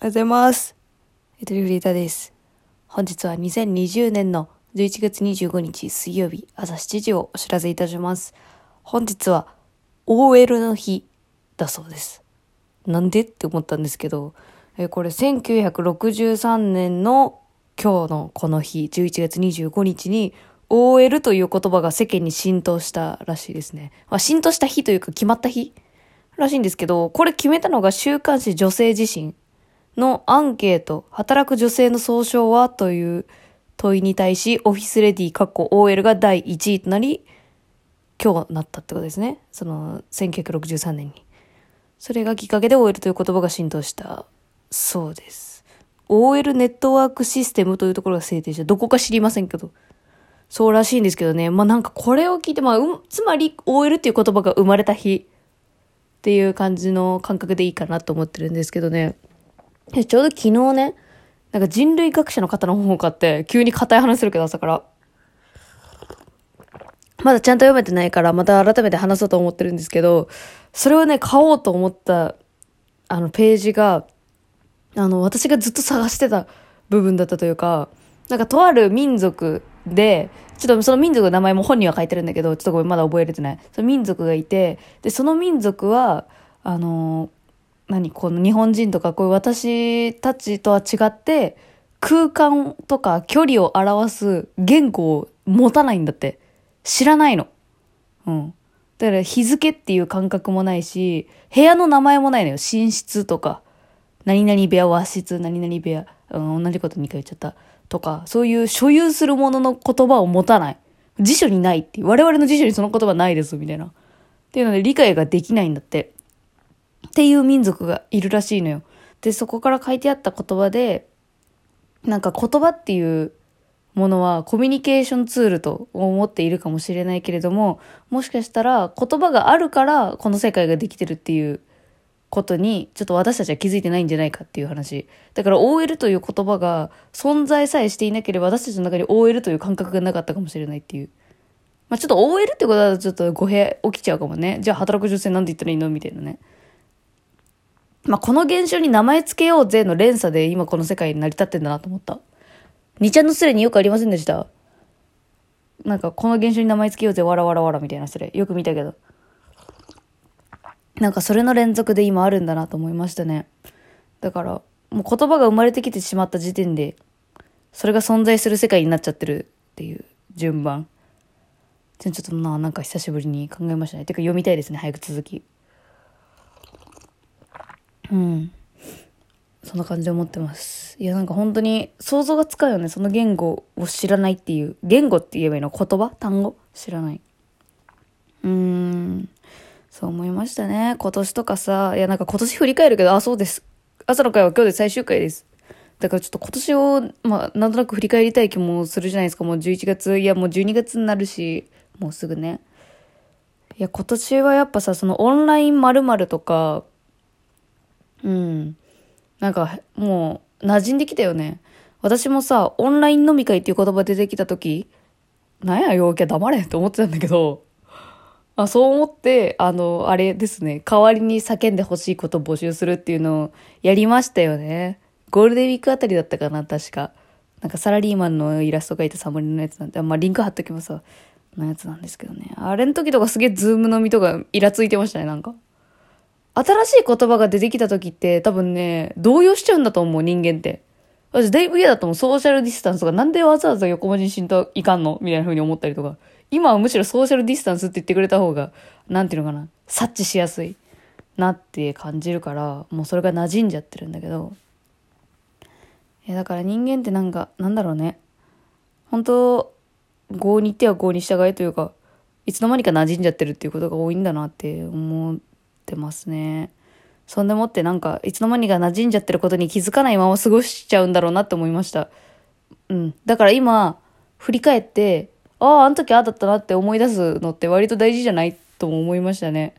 おはようございます。エトリフリータです。本日は2020年の11月25日水曜日朝7時をお知らせいたします。本日は OL の日だそうです。なんでって思ったんですけど、えこれ1963年の今日のこの日、11月25日に OL という言葉が世間に浸透したらしいですね。まあ、浸透した日というか決まった日らしいんですけど、これ決めたのが週刊誌女性自身のアンケート、働く女性の総称はという問いに対し、オフィスレディ、カッコ OL が第1位となり、今日なったってことですね。その、1963年に。それがきっかけで OL という言葉が浸透したそうです。OL ネットワークシステムというところが制定した。どこか知りませんけど。そうらしいんですけどね。まあなんかこれを聞いて、まあ、うん、つまり OL っていう言葉が生まれた日っていう感じの感覚でいいかなと思ってるんですけどね。でちょうど昨日ね、なんか人類学者の方の本を買って、急に硬い話するけど朝から。まだちゃんと読めてないから、また改めて話そうと思ってるんですけど、それをね、買おうと思った、あの、ページが、あの、私がずっと探してた部分だったというか、なんかとある民族で、ちょっとその民族の名前も本には書いてるんだけど、ちょっとごめん、まだ覚えれてない。その民族がいて、で、その民族は、あの、何この日本人とかこういう私たちとは違って、空間とか距離を表す言語を持たないんだって。知らないの。うん。だから日付っていう感覚もないし、部屋の名前もないのよ。寝室とか、何々部屋、和室、何々部屋、うん、同じこと2回言っちゃった。とか、そういう所有するものの言葉を持たない。辞書にないって。我々の辞書にその言葉ないです、みたいな。っていうので理解ができないんだって。っていう民族がいるらしいのよ。で、そこから書いてあった言葉で、なんか言葉っていうものはコミュニケーションツールと思っているかもしれないけれども、もしかしたら言葉があるからこの世界ができてるっていうことに、ちょっと私たちは気づいてないんじゃないかっていう話。だから OL という言葉が存在さえしていなければ私たちの中に OL という感覚がなかったかもしれないっていう。まあちょっと OL ってことはちょっと語弊起きちゃうかもね。じゃあ働く女性なんて言ったらいいのみたいなね。まあこの現象に名前つけようぜの連鎖で今この世界に成り立ってんだなと思った。二ちゃんのスレによくありませんでしたなんかこの現象に名前つけようぜわらわらわらみたいなスレ。よく見たけど。なんかそれの連続で今あるんだなと思いましたね。だから、もう言葉が生まれてきてしまった時点で、それが存在する世界になっちゃってるっていう順番。ちょっとな、なんか久しぶりに考えましたね。てか読みたいですね、早く続き。うん。そんな感じで思ってます。いや、なんか本当に想像がつかうよね。その言語を知らないっていう。言語って言えばいいの？言葉？単語？知らない。うーん。そう思いましたね。今年とかさ、いやなんか今年振り返るけど、あ、そうです。朝の会は今日で最終回です。だからちょっと今年を、まあ、なんとなく振り返りたい気もするじゃないですか。もう11月、いやもう12月になるし、もうすぐね。いや、今年はやっぱさ、そのオンライン〇〇とか、うん。なんか、もう、馴染んできたよね。私もさ、オンライン飲み会っていう言葉出てきた時なんや、陽キャ黙れって思ってたんだけど、あそう思って、あの、あれですね、代わりに叫んでほしいことを募集するっていうのをやりましたよね。ゴールデンウィークあたりだったかな、確か。なんかサラリーマンのイラスト描いたサムネのやつなんで、まあリンク貼っときますわ。のやつなんですけどね。あれの時とかすげえズーム飲みとかイラついてましたね、なんか。新しい言葉が出てきた時って多分ね、動揺しちゃうんだと思う、人間って。私だいぶ嫌だと思う。ソーシャルディスタンスとか、なんでわざわざ横文字にしんといかんのみたいな風に思ったりとか。今はむしろソーシャルディスタンスって言ってくれた方が、なんていうのかな、察知しやすいなって感じるから、もうそれが馴染んじゃってるんだけど。いや、だから人間ってなんか、なんだろうね。本当業に行っては業に従いというか、いつの間にか馴染んじゃってるっていうことが多いんだなって思ってますね。そんでもってなんか、いつの間にか馴染んじゃってることに気づかないまま過ごしちゃうんだろうなって思いました。うん。だから今、振り返って、ああ、あの時ああだったなって思い出すのって割と大事じゃないとも思いましたね。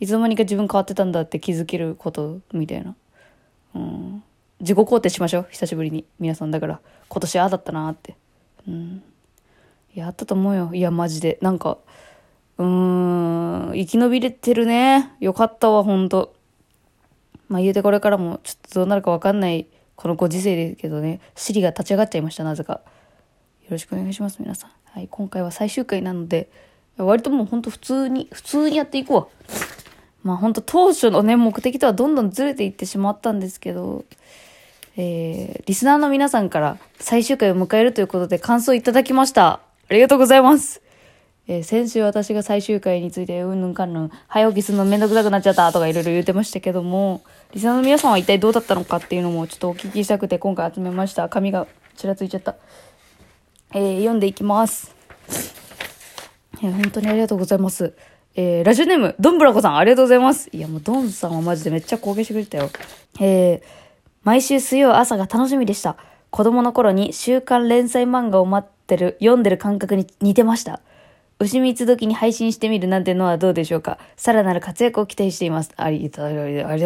いつの間にか自分変わってたんだって気づけることみたいな。うん。自己肯定しましょう。久しぶりに。皆さんだから、今年ああだったなって。うん。いや、あったと思うよ。いや、マジで。なんか、うーん、生き延びれてるね。よかったわ、ほんと。まあ言うてこれからもちょっとどうなるかわかんないこのご時世ですけどね、シリが立ち上がっちゃいました、なぜか。よろしくお願いします、皆さん。はい、今回は最終回なので、割ともうほんと普通に、普通にやっていこう。まあ本当当初のね、目的とはどんどんずれていってしまったんですけど、えー、リスナーの皆さんから最終回を迎えるということで感想いただきました。ありがとうございます。えー、先週私が最終回についてうんぬんかんぬん早起きするのめんどくさくなっちゃったとかいろいろ言ってましたけどもリスナーの皆さんは一体どうだったのかっていうのもちょっとお聞きしたくて今回集めました紙がちらついちゃった、えー、読んでいきますいや本当にありがとうございますえー、ラジオネーム、ドンブラコさん、ありがとうございます。いや、もうドンさんはマジでめっちゃ貢献してくれたよ。えー、毎週水曜朝が楽しみでした。子供の頃に週刊連載漫画を待ってる、読んでる感覚に似てました。牛蜜時に配信してみるなんてのはどうでしょうか？さらなる活躍を期待しています。あり、がと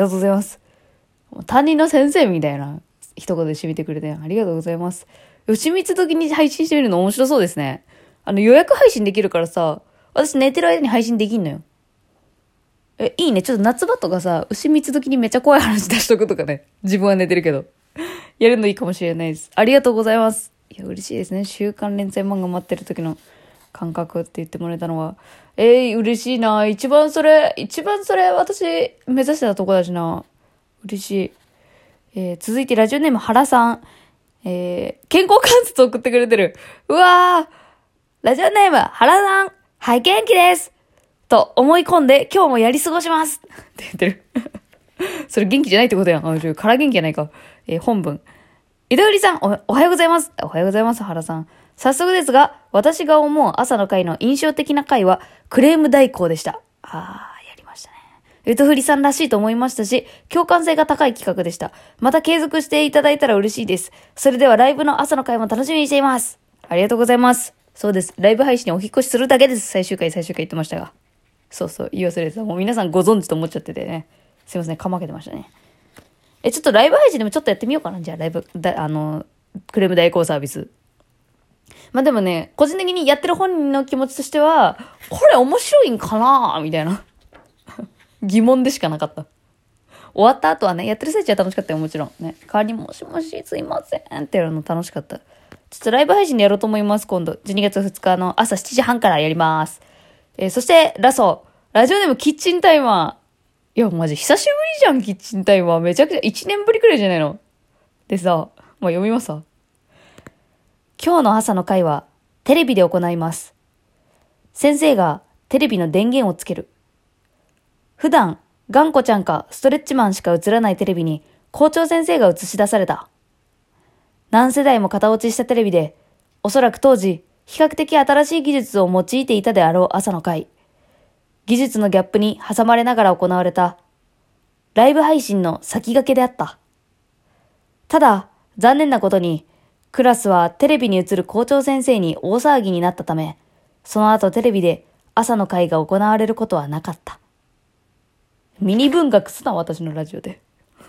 うございます。担任の先生みたいな一言で締めてくれてありがとうございます。牛蜜時に配信してみるの面白そうですね。あの予約配信できるからさ、私寝てる間に配信できんのよ。え、いいね。ちょっと夏場とかさ、牛蜜時にめっちゃ怖い話出しとくとかね。自分は寝てるけど。やるのいいかもしれないです。ありがとうございます。いや、嬉しいですね。週刊連載漫画待ってる時の感覚って言ってもらえたのは。えー、嬉しいな。一番それ、一番それ、私、目指してたとこだしな。嬉しい。えー、続いてラジオネーム原さん。えー、健康観察送ってくれてる。うわーラジオネーム原さん。はい、元気ですと思い込んで今日もやり過ごしますって言ってる それ元気じゃないってことやん。あ、ちょ、から元気じゃないか。えー、本文。井戸売さんお、おはようございます。おはようございます、原さん。早速ですが、私が思う朝の会の印象的な回は、クレーム代行でした。あー、やりましたね。ゆとふりさんらしいと思いましたし、共感性が高い企画でした。また継続していただいたら嬉しいです。それではライブの朝の会も楽しみにしています。ありがとうございます。そうです。ライブ配信にお引越しするだけです。最終回、最終回言ってましたが。そうそう、言い忘れてた。もう皆さんご存知と思っちゃっててね。すいません、かまけてましたね。え、ちょっとライブ配信でもちょっとやってみようかな。じゃあ、ライブ、だ、あの、クレーム代行サービス。まあでもね、個人的にやってる本人の気持ちとしては、これ面白いんかなみたいな。疑問でしかなかった。終わった後はね、やってる最中は楽しかったよ、もちろん。ね。代わりにもしもし、すいませんってやるの楽しかった。ちょっとライブ配信でやろうと思います、今度。12月2日の朝7時半からやります。えー、そして、ラスト。ラジオネームキッチンタイマー。いや、マジ久しぶりじゃん、キッチンタイマー。めちゃくちゃ1年ぶりくらいじゃないの。でさ、まあ、読みますわ。今日の朝の会は、テレビで行います。先生がテレビの電源をつける。普段、頑固ちゃんかストレッチマンしか映らないテレビに校長先生が映し出された。何世代も型落ちしたテレビで、おそらく当時、比較的新しい技術を用いていたであろう朝の会。技術のギャップに挟まれながら行われた、ライブ配信の先駆けであった。ただ、残念なことに、クラスはテレビに映る校長先生に大騒ぎになったため、その後テレビで朝の会が行われることはなかった。ミニ文学すな、私のラジオで。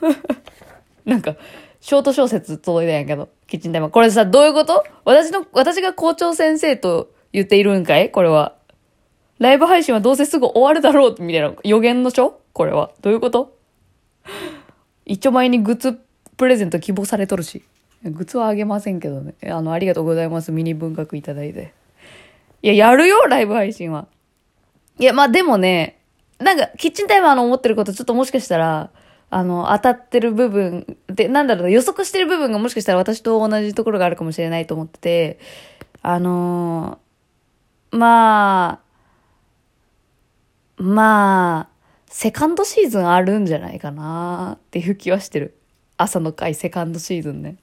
なんか、ショート小説届いたんやけど、キッチンタイマー。これさ、どういうこと？私の、私が校長先生と言っているんかい？これは。ライブ配信はどうせすぐ終わるだろうみたいな予言の書？これは。どういうこと？一丁前にグッズプレゼント希望されとるし。グッズはあげませんけどね。あの、ありがとうございます。ミニ文学いただいて。いや、やるよライブ配信は。いや、まあでもね、なんか、キッチンタイマーの思ってることちょっともしかしたら、あの、当たってる部分で、なんだろう、予測してる部分がもしかしたら私と同じところがあるかもしれないと思ってて、あのー、まあ、まあ、セカンドシーズンあるんじゃないかなっていう気はしてる。朝の回セカンドシーズンね。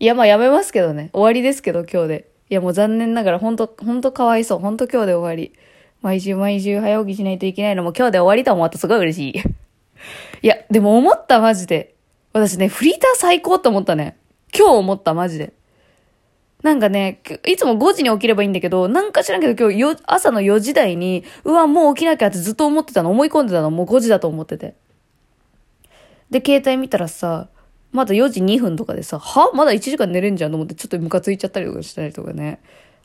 いや、まあやめますけどね。終わりですけど、今日で。いや、もう残念ながら、ほんと、ほんとかわいそう。ほんと今日で終わり。毎週毎週早起きしないといけないのも今日で終わりと思うとすごい嬉しい。いや、でも思ったマジで。私ね、フリーター最高って思ったね。今日思ったマジで。なんかね、いつも5時に起きればいいんだけど、なんか知らんけど今日朝の4時台に、うわ、もう起きなきゃってずっと思ってたの、思い込んでたの、もう5時だと思ってて。で、携帯見たらさ、まだ4時2分とかでさ、は？まだ1時間寝れんじゃんと思ってちょっとムカついちゃったりとかしたりとかね。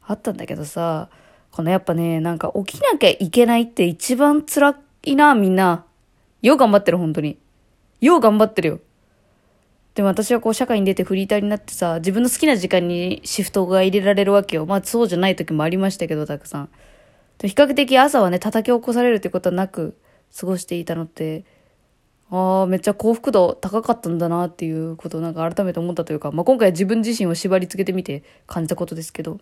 あったんだけどさ、このやっぱね、なんか起きなきゃいけないって一番辛いな、みんな。よう頑張ってる、本当に。よう頑張ってるよ。でも私はこう社会に出てフリーターになってさ、自分の好きな時間にシフトが入れられるわけよ。まあそうじゃない時もありましたけど、たくさん。比較的朝はね、叩き起こされるってことはなく過ごしていたのって、ああ、めっちゃ幸福度高かったんだなっていうことをなんか改めて思ったというか、まあ今回自分自身を縛り付けてみて感じたことですけど。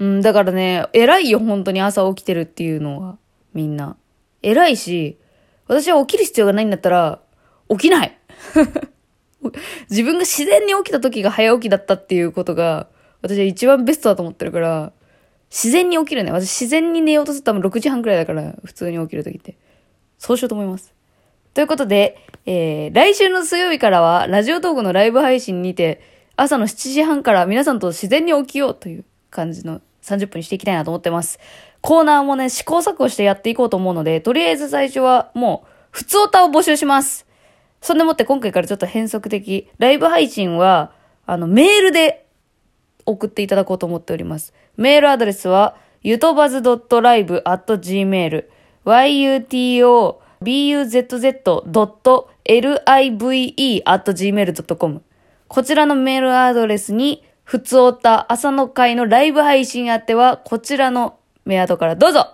うん、だからね、偉いよ、本当に朝起きてるっていうのは、みんな。偉いし、私は起きる必要がないんだったら、起きない 自分が自然に起きた時が早起きだったっていうことが、私は一番ベストだと思ってるから、自然に起きるね。私自然に寝ようとすると多分6時半くらいだから、普通に起きる時って。そうしようと思います。ということで、えー、来週の水曜日からは、ラジオトークのライブ配信にて、朝の7時半から皆さんと自然に起きようという感じの30分にしていきたいなと思ってます。コーナーもね、試行錯誤してやっていこうと思うので、とりあえず最初はもう、普通歌を募集します。そんでもって今回からちょっと変則的。ライブ配信は、あの、メールで送っていただこうと思っております。メールアドレスは、ゆとばず .live.gmail、yuto buzz.live.gmail.com こちらのメールアドレスに、ふつおた朝の会のライブ配信あっては、こちらのメアドからどうぞ。